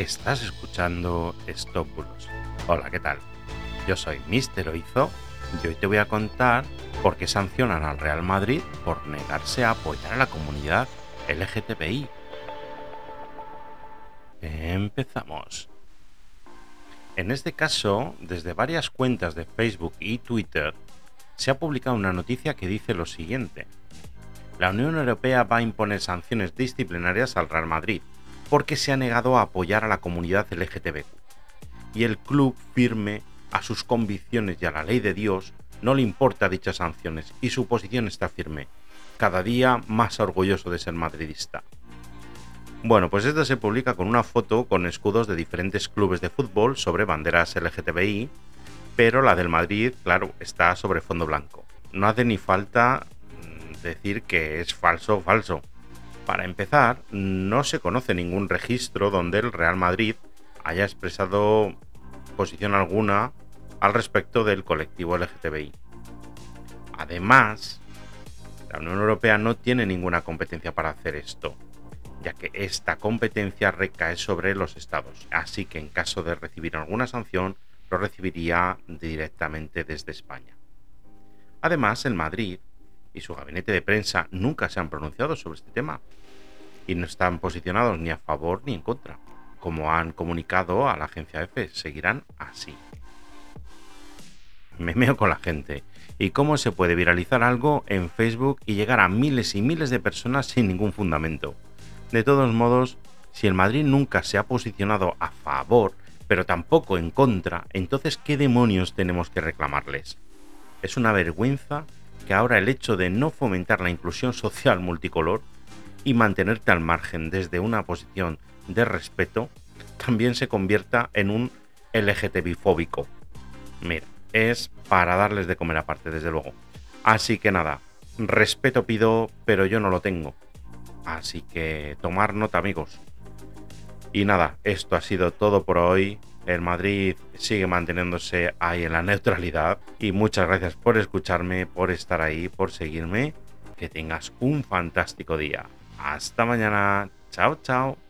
Estás escuchando Stopulus. Hola, ¿qué tal? Yo soy Mister Oizo y hoy te voy a contar por qué sancionan al Real Madrid por negarse a apoyar a la comunidad LGTBI. Empezamos. En este caso, desde varias cuentas de Facebook y Twitter, se ha publicado una noticia que dice lo siguiente. La Unión Europea va a imponer sanciones disciplinarias al Real Madrid porque se ha negado a apoyar a la comunidad LGTBQ. Y el club firme a sus convicciones y a la ley de Dios no le importa dichas sanciones y su posición está firme, cada día más orgulloso de ser madridista. Bueno, pues esto se publica con una foto con escudos de diferentes clubes de fútbol sobre banderas LGTBI, pero la del Madrid, claro, está sobre fondo blanco. No hace ni falta mm, decir que es falso falso. Para empezar, no se conoce ningún registro donde el Real Madrid haya expresado posición alguna al respecto del colectivo LGTBI. Además, la Unión Europea no tiene ninguna competencia para hacer esto, ya que esta competencia recae sobre los estados, así que en caso de recibir alguna sanción, lo recibiría directamente desde España. Además, el Madrid y su gabinete de prensa nunca se han pronunciado sobre este tema y no están posicionados ni a favor ni en contra. Como han comunicado a la agencia EFE, seguirán así. Me meo con la gente. ¿Y cómo se puede viralizar algo en Facebook y llegar a miles y miles de personas sin ningún fundamento? De todos modos, si el Madrid nunca se ha posicionado a favor, pero tampoco en contra, entonces ¿qué demonios tenemos que reclamarles? Es una vergüenza que ahora el hecho de no fomentar la inclusión social multicolor y mantenerte al margen desde una posición de respeto también se convierta en un LGTB fóbico. Mira, es para darles de comer aparte, desde luego. Así que nada, respeto pido, pero yo no lo tengo. Así que tomar nota, amigos. Y nada, esto ha sido todo por hoy. El Madrid sigue manteniéndose ahí en la neutralidad. Y muchas gracias por escucharme, por estar ahí, por seguirme. Que tengas un fantástico día. Hasta mañana. Chao, chao.